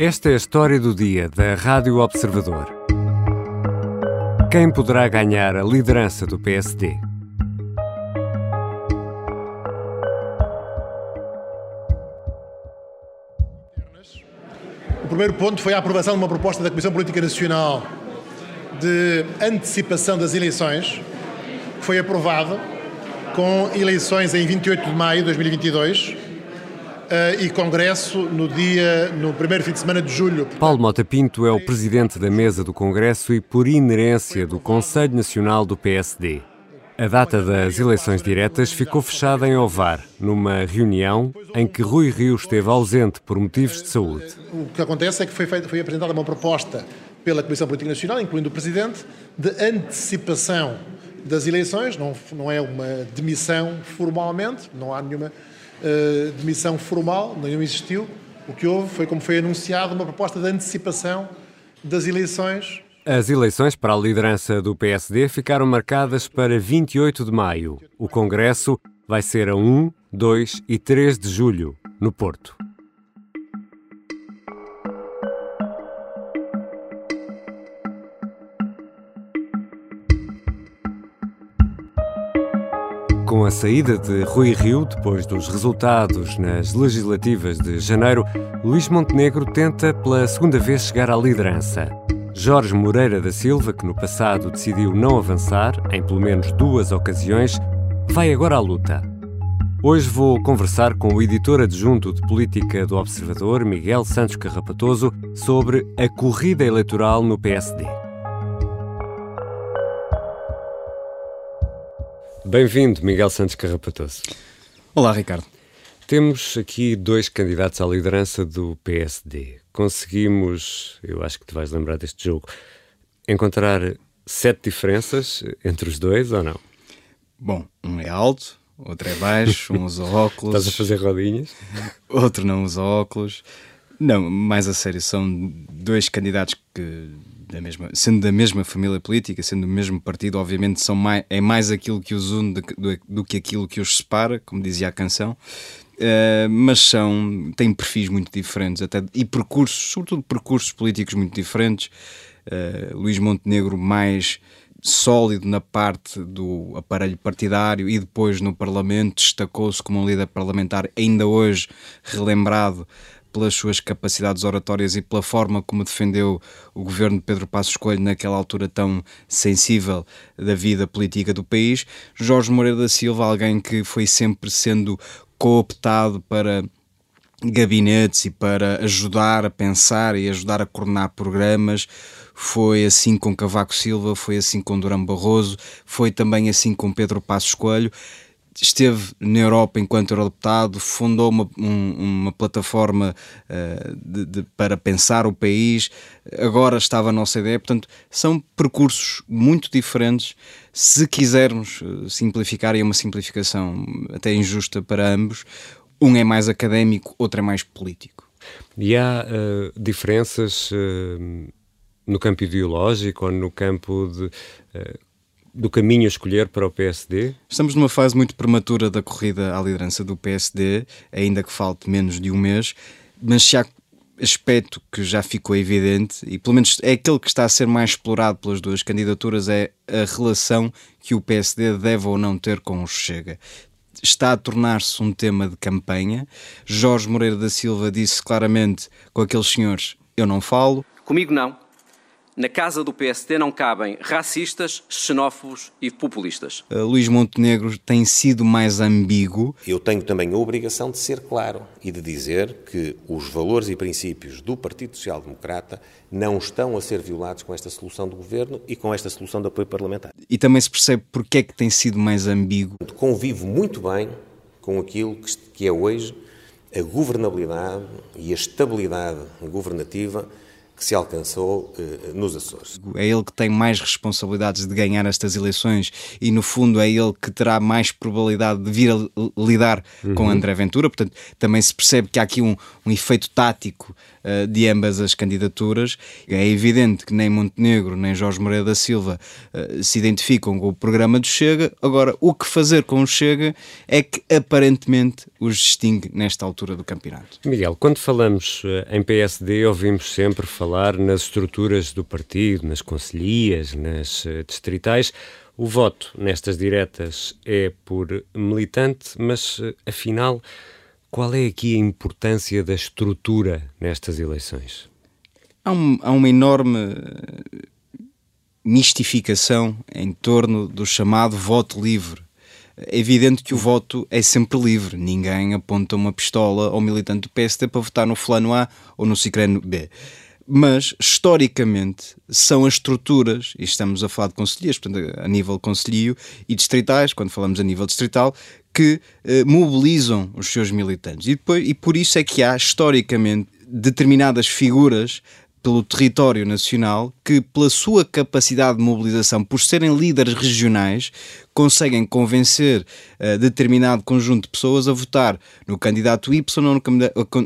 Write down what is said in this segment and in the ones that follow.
Esta é a história do dia da Rádio Observador. Quem poderá ganhar a liderança do PSD? O primeiro ponto foi a aprovação de uma proposta da Comissão Política Nacional de antecipação das eleições, que foi aprovada com eleições em 28 de maio de 2022 uh, e congresso no dia no primeiro fim de semana de julho. Paulo Mota Pinto é o presidente da mesa do congresso e por inerência do Conselho Nacional do PSD. A data das eleições diretas ficou fechada em Ovar, numa reunião em que Rui Rio esteve ausente por motivos de saúde. O que acontece é que foi, feita, foi apresentada uma proposta pela Comissão Política Nacional, incluindo o Presidente, de antecipação das eleições, não, não é uma demissão formalmente, não há nenhuma uh, demissão formal, não existiu. O que houve foi, como foi anunciado, uma proposta de antecipação das eleições. As eleições para a liderança do PSD ficaram marcadas para 28 de maio. O Congresso vai ser a 1, 2 e 3 de julho, no Porto. Com a saída de Rui Rio, depois dos resultados nas legislativas de janeiro, Luís Montenegro tenta pela segunda vez chegar à liderança. Jorge Moreira da Silva, que no passado decidiu não avançar, em pelo menos duas ocasiões, vai agora à luta. Hoje vou conversar com o editor adjunto de política do Observador, Miguel Santos Carrapatoso, sobre a corrida eleitoral no PSD. Bem-vindo, Miguel Santos Carrapatoso. Olá, Ricardo. Temos aqui dois candidatos à liderança do PSD. Conseguimos, eu acho que te vais lembrar deste jogo, encontrar sete diferenças entre os dois ou não? Bom, um é alto, outro é baixo, um usa óculos. Estás a fazer rodinhas? Outro não usa óculos. Não, mais a sério, são dois candidatos que da mesma, sendo da mesma família política, sendo do mesmo partido, obviamente são mais, é mais aquilo que os une do, do, do que aquilo que os separa, como dizia a canção. Uh, mas são têm perfis muito diferentes até e percursos, sobretudo percursos políticos muito diferentes. Uh, Luís Montenegro mais sólido na parte do aparelho partidário e depois no Parlamento destacou-se como um líder parlamentar ainda hoje relembrado pelas suas capacidades oratórias e pela forma como defendeu o governo de Pedro Passos Coelho naquela altura tão sensível da vida política do país. Jorge Moreira da Silva, alguém que foi sempre sendo cooptado para gabinetes e para ajudar a pensar e ajudar a coordenar programas. Foi assim com Cavaco Silva, foi assim com Durão Barroso, foi também assim com Pedro Passos Coelho esteve na Europa enquanto eurodeputado, fundou uma, um, uma plataforma uh, de, de, para pensar o país, agora estava na OCDE, portanto, são percursos muito diferentes. Se quisermos eh, simplificar, e é uma simplificação até injusta para ambos, um é mais académico, outro é mais político. E há uh, diferenças uh, no campo ideológico ou no campo de do caminho a escolher para o PSD? Estamos numa fase muito prematura da corrida à liderança do PSD, ainda que falte menos de um mês, mas se há aspecto que já ficou evidente, e pelo menos é aquele que está a ser mais explorado pelas duas candidaturas, é a relação que o PSD deve ou não ter com o Chega. Está a tornar-se um tema de campanha. Jorge Moreira da Silva disse claramente com aqueles senhores: Eu não falo. Comigo não na casa do PSD não cabem racistas, xenófobos e populistas. Uh, Luís Montenegro tem sido mais ambíguo. Eu tenho também a obrigação de ser claro e de dizer que os valores e princípios do Partido Social Democrata não estão a ser violados com esta solução do governo e com esta solução de apoio parlamentar. E também se percebe porque é que tem sido mais ambíguo. Convivo muito bem com aquilo que é hoje a governabilidade e a estabilidade governativa que se alcançou eh, nos Açores. É ele que tem mais responsabilidades de ganhar estas eleições e, no fundo, é ele que terá mais probabilidade de vir a lidar uhum. com André Ventura. Portanto, também se percebe que há aqui um, um efeito tático uh, de ambas as candidaturas. É evidente que nem Montenegro nem Jorge Moreira da Silva uh, se identificam com o programa do Chega. Agora, o que fazer com o Chega é que aparentemente os distingue nesta altura do campeonato. Miguel, quando falamos uh, em PSD, ouvimos sempre falar falar nas estruturas do partido, nas conselhias, nas eh, distritais. O voto nestas diretas é por militante, mas eh, afinal, qual é aqui a importância da estrutura nestas eleições? Há, um, há uma enorme eh, mistificação em torno do chamado voto livre. É evidente que o voto é sempre livre. Ninguém aponta uma pistola ao militante do PSD para votar no fulano A ou no cicrano B mas historicamente são as estruturas, e estamos a falar de conselheiros, portanto, a nível conselhio e distritais, quando falamos a nível distrital, que eh, mobilizam os seus militantes. E, depois, e por isso é que há historicamente determinadas figuras pelo território nacional que, pela sua capacidade de mobilização, por serem líderes regionais, conseguem convencer uh, determinado conjunto de pessoas a votar no candidato Y ou no,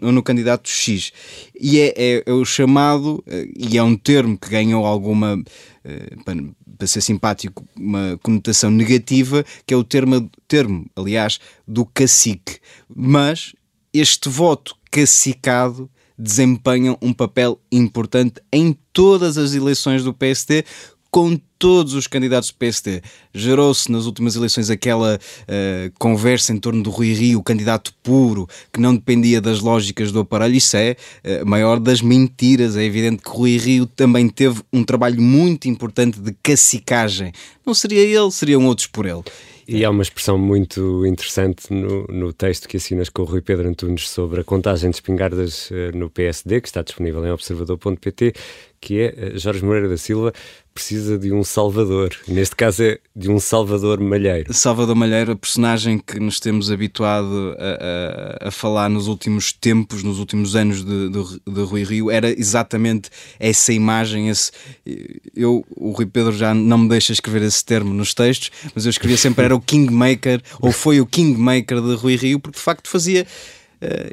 ou no candidato X. E é, é, é o chamado, uh, e é um termo que ganhou alguma, uh, para, para, ser simpático, uma conotação negativa, que é o termo, termo, aliás, do cacique. Mas este voto cacicado desempenham um papel importante em todas as eleições do PSD, com todos os candidatos do PSD. Gerou-se nas últimas eleições aquela uh, conversa em torno do Rui Rio, candidato puro, que não dependia das lógicas do aparelho. Isso é a uh, maior das mentiras. É evidente que Rui Rio também teve um trabalho muito importante de cacicagem. Não seria ele, seriam outros por ele. E há uma expressão muito interessante no, no texto que assinas com o Rui Pedro Antunes sobre a contagem de espingardas uh, no PSD, que está disponível em observador.pt, que é uh, Jorge Moreira da Silva precisa de um salvador. Neste caso é de um Salvador Malheiro. Salvador Malheiro, a personagem que nos temos habituado a, a, a falar nos últimos tempos, nos últimos anos de, de, de, Rui Rio, era exatamente essa imagem. Esse, eu, o Rui Pedro já não me deixa escrever esse termo nos textos, mas eu escrevia sempre era o Kingmaker, ou foi o Kingmaker de Rui Rio, porque de facto fazia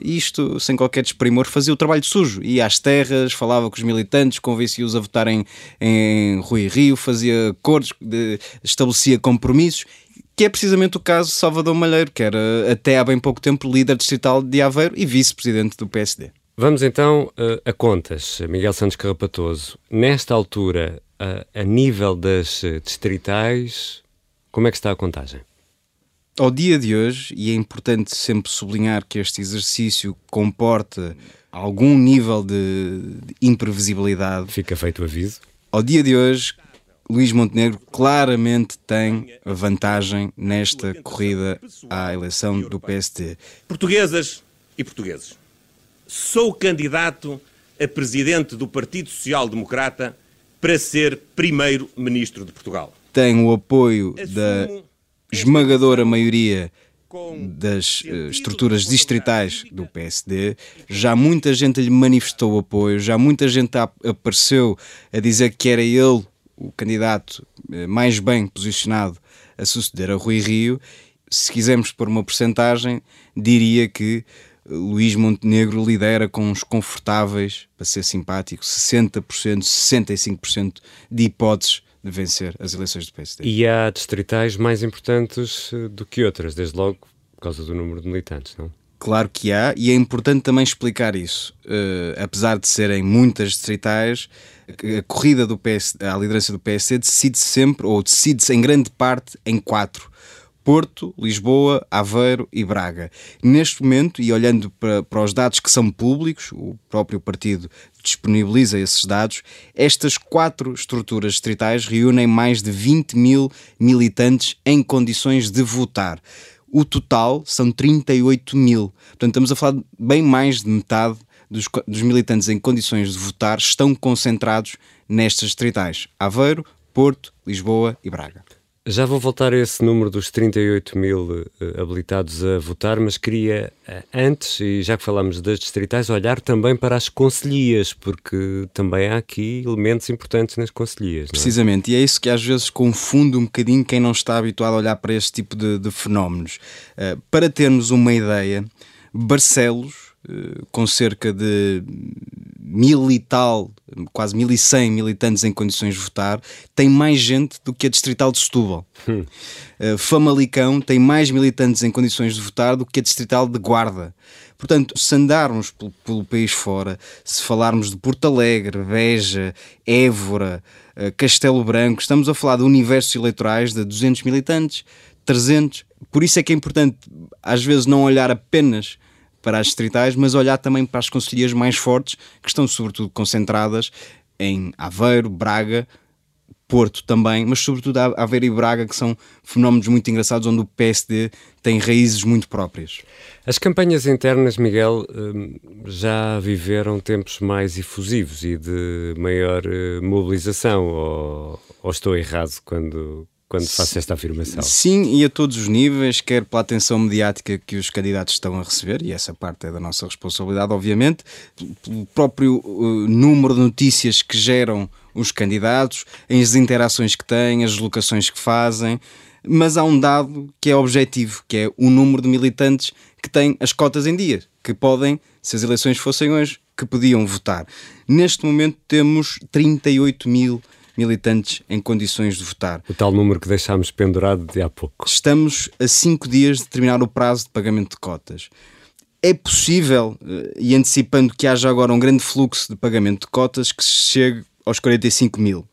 isto, sem qualquer desprimor, fazia o trabalho sujo. Ia às terras, falava com os militantes, convencia-os a votarem em Rui Rio, fazia acordos, estabelecia compromissos que é precisamente o caso de Salvador Malheiro, que era até há bem pouco tempo líder distrital de Aveiro e vice-presidente do PSD. Vamos então uh, a contas, Miguel Santos Carrapatoso. Nesta altura, uh, a nível das distritais, como é que está a contagem? Ao dia de hoje, e é importante sempre sublinhar que este exercício comporta algum nível de, de imprevisibilidade. Fica feito o aviso. Ao dia de hoje, Luís Montenegro claramente tem a vantagem nesta corrida à eleição do PST. Portuguesas e portugueses, sou candidato a presidente do Partido Social Democrata para ser primeiro-ministro de Portugal. Tem o apoio Assumo da esmagadora maioria das uh, estruturas distritais do PSD, já muita gente lhe manifestou apoio, já muita gente apareceu a dizer que era ele o candidato uh, mais bem posicionado a suceder a Rui Rio. Se quisermos pôr uma porcentagem, diria que Luís Montenegro lidera com uns confortáveis, para ser simpático, 60%, 65% de hipóteses vencer as eleições do PSD. E há distritais mais importantes eh, do que outras, desde logo por causa do número de militantes, não? Claro que há, e é importante também explicar isso. Uh, apesar de serem muitas distritais, a corrida do PS, à liderança do PSD decide -se sempre, ou decide-se em grande parte, em quatro. Porto, Lisboa, Aveiro e Braga. Neste momento, e olhando para, para os dados que são públicos, o próprio partido disponibiliza esses dados, estas quatro estruturas distritais reúnem mais de 20 mil militantes em condições de votar. O total são 38 mil. Portanto, estamos a falar bem mais de metade dos, dos militantes em condições de votar estão concentrados nestas distritais: Aveiro, Porto, Lisboa e Braga. Já vou voltar a esse número dos 38 mil uh, habilitados a votar, mas queria uh, antes, e já que falamos das distritais, olhar também para as conselhias, porque também há aqui elementos importantes nas conselhias. É? Precisamente, e é isso que às vezes confunde um bocadinho quem não está habituado a olhar para este tipo de, de fenómenos. Uh, para termos uma ideia, Barcelos eh, com cerca de mil e tal, quase mil e cem militantes em condições de votar, tem mais gente do que a Distrital de Setúbal. Hum. Uh, Famalicão tem mais militantes em condições de votar do que a Distrital de Guarda. Portanto, se andarmos pelo, pelo país fora, se falarmos de Porto Alegre, Veja, Évora, uh, Castelo Branco, estamos a falar de universos eleitorais de 200 militantes, 300. Por isso é que é importante, às vezes, não olhar apenas para as distritais, mas olhar também para as conselheiras mais fortes, que estão sobretudo concentradas em Aveiro, Braga, Porto também, mas sobretudo Aveiro e Braga, que são fenómenos muito engraçados, onde o PSD tem raízes muito próprias. As campanhas internas, Miguel, hum, já viveram tempos mais efusivos e de maior eh, mobilização, ou, ou estou errado quando, quando faço esta afirmação. Sim, e a todos os níveis, quer pela atenção mediática que os candidatos estão a receber, e essa parte é da nossa responsabilidade, obviamente, pelo próprio uh, número de notícias que geram os candidatos, as interações que têm, as locações que fazem, mas há um dado que é objetivo, que é o número de militantes que têm as cotas em dia, que podem, se as eleições fossem hoje, que podiam votar. Neste momento temos 38 mil militantes em condições de votar. O tal número que deixámos pendurado de há pouco. Estamos a cinco dias de terminar o prazo de pagamento de cotas. É possível, eh, e antecipando que haja agora um grande fluxo de pagamento de cotas, que chegue aos 45 mil.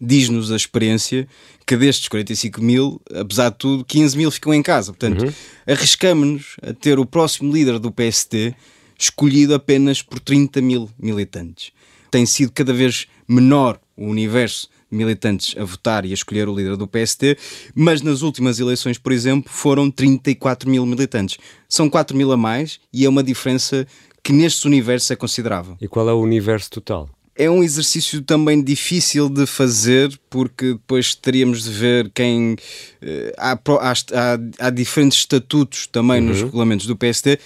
Diz-nos a experiência que destes 45 mil, apesar de tudo, 15 mil ficam em casa. Portanto, uhum. arriscamos-nos a ter o próximo líder do PST escolhido apenas por 30 mil militantes. Tem sido cada vez menor o universo de militantes a votar e a escolher o líder do PST, mas nas últimas eleições, por exemplo, foram 34 mil militantes. São 4 mil a mais e é uma diferença que neste universo é considerável. E qual é o universo total? É um exercício também difícil de fazer, porque depois teríamos de ver quem. Uh, há, há, há, diferentes estatutos também uhum. nos regulamentos do PST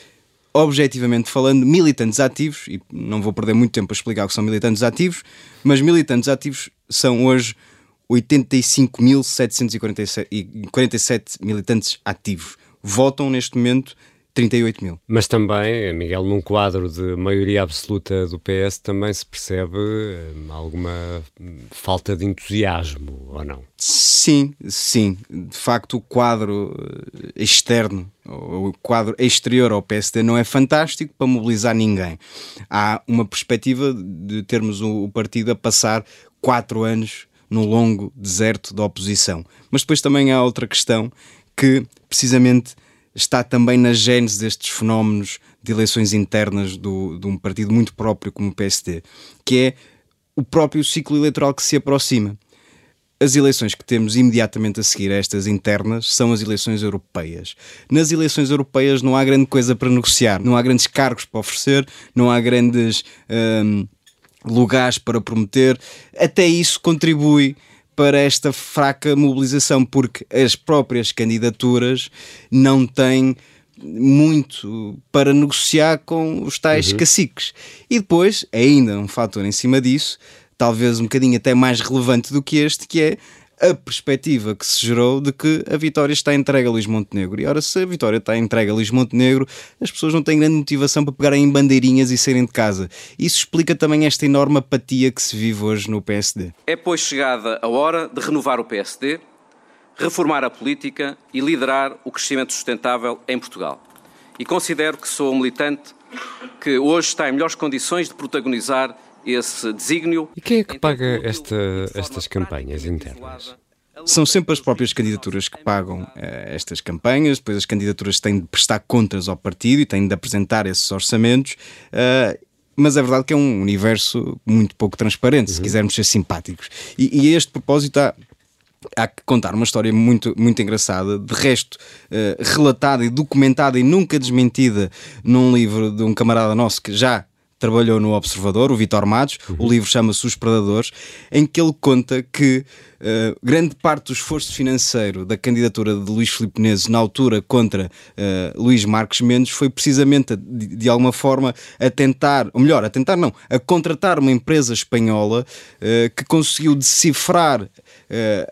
objetivamente falando, militantes ativos, e não vou perder muito tempo a explicar o que são militantes ativos, mas militantes ativos são hoje 85.747 militantes ativos. Votam neste momento 38 mil. Mas também, Miguel, num quadro de maioria absoluta do PS, também se percebe hum, alguma falta de entusiasmo, ou não? Sim, sim. De facto, o quadro eh, externo, o quadro exterior ao PSD não é fantástico para mobilizar ninguém. Há uma perspectiva de termos o partido a passar quatro anos no longo deserto da oposição. Mas depois também há outra questão que, precisamente, está também na gênese destes fenómenos de eleições internas do, de um partido muito próprio como o PSD, que é o próprio ciclo eleitoral que se aproxima. As eleições que temos imediatamente a seguir a estas internas são as eleições europeias. Nas eleições europeias não há grande coisa para negociar, não há grandes cargos para oferecer, não há grandes hum, lugares para prometer. Até isso contribui para esta fraca mobilização, porque as próprias candidaturas não têm muito para negociar com os tais uhum. caciques. E depois, ainda um fator em cima disso, talvez um bocadinho até mais relevante do que este, que é a perspectiva que se gerou de que a vitória está entregue a Luís Montenegro. E ora, se a vitória está entregue a Luís Montenegro, as pessoas não têm grande motivação para pegarem em bandeirinhas e saírem de casa. Isso explica também esta enorme apatia que se vive hoje no PSD. É, pois, chegada a hora de renovar o PSD, reformar a política e liderar o crescimento sustentável em Portugal. E considero que sou um militante que hoje está em melhores condições de protagonizar esse desígnio. E quem é que paga esta, estas campanhas internas? São sempre as próprias candidaturas que pagam uh, estas campanhas, depois as candidaturas têm de prestar contas ao partido e têm de apresentar esses orçamentos. Uh, mas é verdade que é um universo muito pouco transparente, uhum. se quisermos ser simpáticos. E, e a este propósito há, há que contar uma história muito, muito engraçada, de resto uh, relatada e documentada e nunca desmentida num livro de um camarada nosso que já trabalhou no Observador, o Vitor Matos, uhum. o livro chama-se Os Predadores, em que ele conta que uh, grande parte do esforço financeiro da candidatura de Luís Filipe Menezes na altura contra uh, Luís Marques Mendes foi precisamente, de, de, alguma forma, a tentar, ou melhor, a tentar não, a contratar uma empresa espanhola uh, que conseguiu decifrar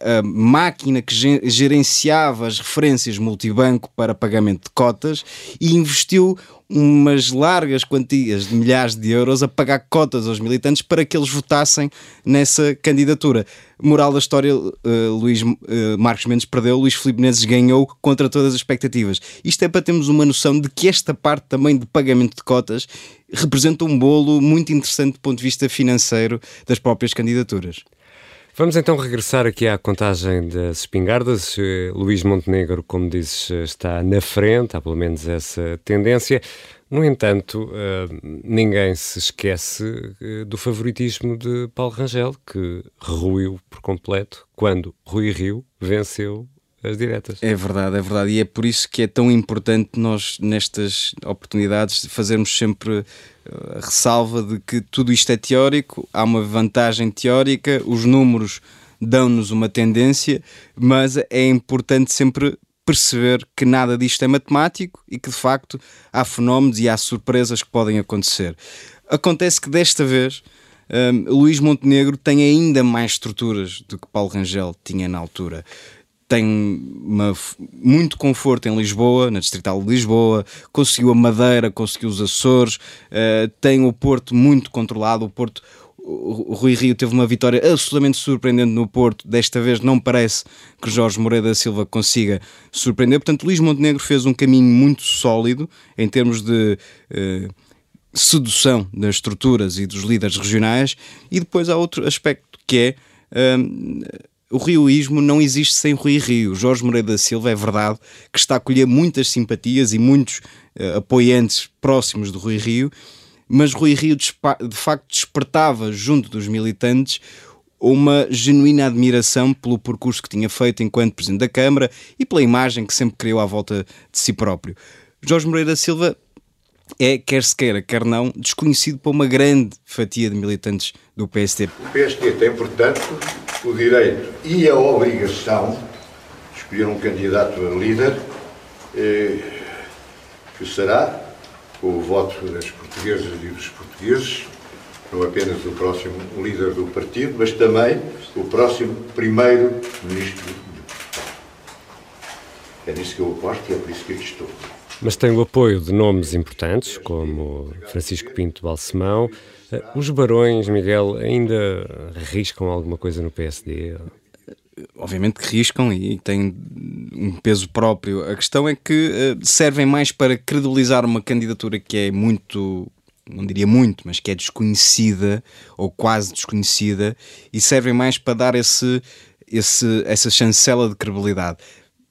a máquina que gerenciava as referências multibanco para pagamento de cotas e investiu umas largas quantias de milhares de euros a pagar cotas aos militantes para que eles votassem nessa candidatura. Moral da história, uh, Luís uh, Marcos Mendes perdeu, Luís Filipe Menezes ganhou contra todas as expectativas. Isto é para termos uma noção de que esta parte também de pagamento de cotas representa um bolo muito interessante do ponto de vista financeiro das próprias candidaturas. Vamos então regressar aqui à contagem das espingardas. Eh, Luís Montenegro, como dizes, eh, está na frente, há pelo menos essa tendência. No entanto, eh, ninguém se esquece do favoritismo de Paulo Rangel, que ruiu por completo quando Rui Rio venceu as diretas. É verdade, é verdade. E é por isso que é tão importante nós, nestas oportunidades, fazermos sempre a ressalva de que tudo isto é teórico, há uma vantagem teórica, os números dão-nos uma tendência, mas é importante sempre perceber que nada disto é matemático e que de facto há fenómenos e há surpresas que podem acontecer. Acontece que desta vez um, Luís Montenegro tem ainda mais estruturas do que Paulo Rangel tinha na altura tem uma, muito conforto em Lisboa, na Distrital de Lisboa, conseguiu a Madeira, conseguiu os Açores, uh, tem o Porto muito controlado. O Porto, o, Rui Rio teve uma vitória absolutamente surpreendente no Porto. Desta vez não parece que Jorge Moreira da Silva consiga surpreender. Portanto, Luís Montenegro fez um caminho muito sólido em termos de. Uh, sedução das estruturas e dos líderes regionais, e depois há outro aspecto que é uh, o rioísmo não existe sem Rui Rio. Jorge Moreira da Silva é verdade que está a colher muitas simpatias e muitos uh, apoiantes próximos do Rui Rio, mas Rui Rio de facto despertava junto dos militantes uma genuína admiração pelo percurso que tinha feito enquanto Presidente da Câmara e pela imagem que sempre criou à volta de si próprio. Jorge Moreira da Silva é, quer se queira, quer não, desconhecido por uma grande fatia de militantes do PSD. O PSD tem, portanto, o direito e a obrigação de escolher um candidato a líder eh, que será o voto das portuguesas e dos portugueses, não apenas o próximo líder do partido, mas também o próximo primeiro-ministro. É nisso que eu aposto e é por isso que aqui estou. Mas tem o apoio de nomes importantes, como Francisco Pinto Balsemão. Eh, os barões, Miguel, ainda arriscam alguma coisa no PSD? Obviamente que riscam e têm um peso próprio. A questão é que eh, servem mais para credibilizar uma candidatura que é muito não diria muito, mas que é desconhecida ou quase desconhecida e servem mais para dar esse, esse, essa chancela de credibilidade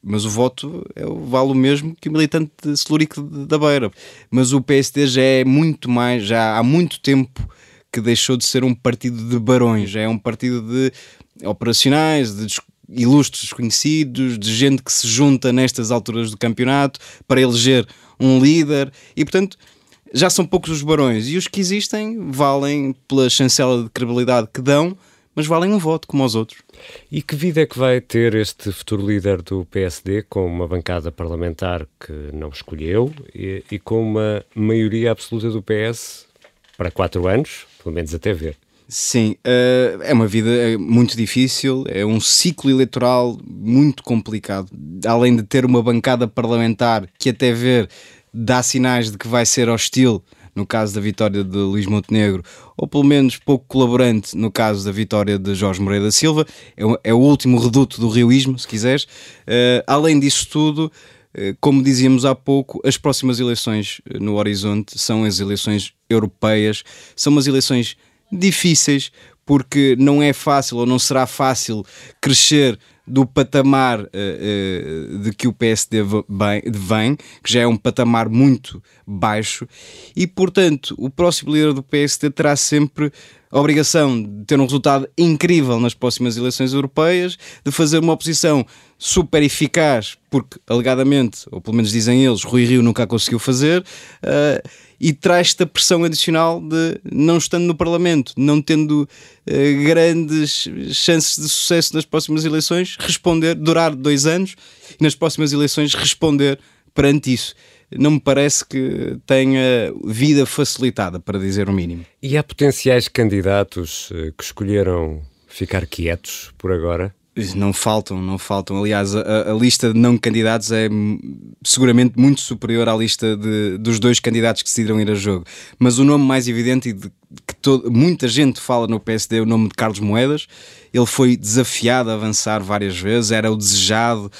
mas o voto é, vale o mesmo que o militante celúrico da Beira. Mas o PSD já é muito mais, já há muito tempo que deixou de ser um partido de barões, já é um partido de operacionais, de ilustres desconhecidos, de gente que se junta nestas alturas do campeonato para eleger um líder. E, portanto, já são poucos os barões. E os que existem valem pela chancela de credibilidade que dão mas valem um voto como os outros. E que vida é que vai ter este futuro líder do PSD com uma bancada parlamentar que não escolheu e, e com uma maioria absoluta do PS para quatro anos, pelo menos até ver? Sim, uh, é uma vida eh, muito difícil, é um ciclo eleitoral muito complicado. Além de ter uma bancada parlamentar que até ver dá sinais de que vai ser hostil no caso da vitória de Luís Montenegro, ou pelo menos pouco colaborante no caso da vitória de Jorge Moreira da Silva, é, é o último reduto do rioísmo, se quiseres. Uh, além disso tudo, uh, como dizíamos há pouco, as próximas eleições eh, no horizonte são as eleições europeias, são umas eleições difíceis, porque não é fácil ou não será fácil crescer do patamar uh, de que o PSD vem, que já é um patamar muito baixo, e portanto o próximo líder do PSD terá sempre a obrigação de ter um resultado incrível nas próximas eleições europeias, de fazer uma oposição super eficaz, porque alegadamente, ou pelo menos dizem eles, Rui Rio nunca a conseguiu fazer, uh, e traz-te a pressão adicional de não estando no Parlamento, não tendo uh, grandes chances de sucesso nas próximas eleições, responder, durar dois anos e nas próximas eleições responder perante isso não me parece que tenha vida facilitada, para dizer o mínimo. E há potenciais candidatos eh, que escolheram ficar quietos por agora? Não faltam, não faltam. Aliás, a, a, lista de não candidatos é seguramente muito superior à lista de, dos dois candidatos que decidiram ir a jogo. Mas o nome mais evidente e de, que todo, muita gente fala no PSD é o nome de Carlos Moedas. Ele foi desafiado a avançar várias vezes, era o desejado.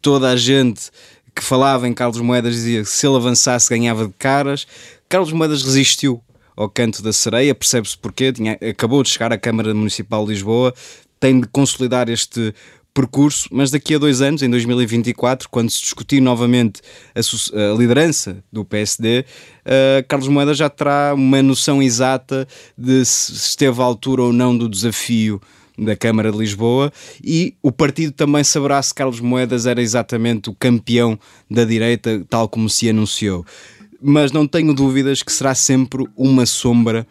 Toda a gente que falava em Carlos Moedas dizia que se ele avançasse ganhava de caras. Carlos Moedas resistiu ao canto da sereia, percebe-se porquê, tinha, acabou de chegar à Câmara Municipal de Lisboa, tem de consolidar este percurso, mas daqui a dois anos, em 2024, quando se discutir novamente a, a liderança do PSD, uh, eh, Carlos Moedas já terá uma noção exata de se esteve à altura ou não do desafio da Câmara de Lisboa e o partido também saberá se Carlos Moedas era exatamente o campeão da direita, tal como se anunciou. Mas não tenho dúvidas que será sempre uma sombra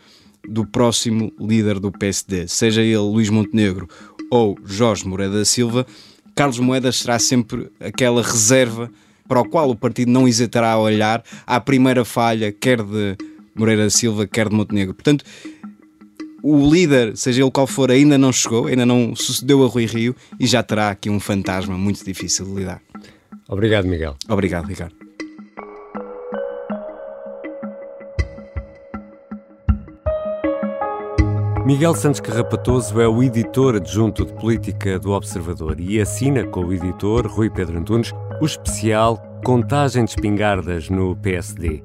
do próximo líder do PSD, seja ele Luís Montenegro ou Jorge Moreira da Silva. Carlos Moedas será sempre aquela reserva para o qual o partido não hesitará a olhar à primeira falha, quer de Moreira da Silva, quer de Montenegro. Portanto, o líder, seja ele qual for, ainda não chegou, ainda não sucedeu a Rui Rio e já terá aqui um fantasma muito difícil de lidar. Obrigado, Miguel. Obrigado, Ricardo. Miguel Santos Carrapatoso é o editor adjunto de política do Observador e assina com o editor Rui Pedro Antunes o especial Contagem de Espingardas no PSD.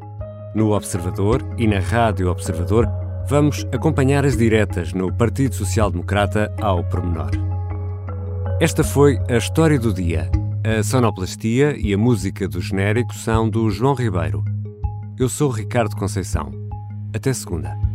No Observador e na Rádio Observador vamos acompanhar as diretas no Partido Social Democrata ao pormenor. Esta foi a história do dia. A sonoplastia e a música do genérico são do João Ribeiro. Eu sou Ricardo Conceição. Até segunda.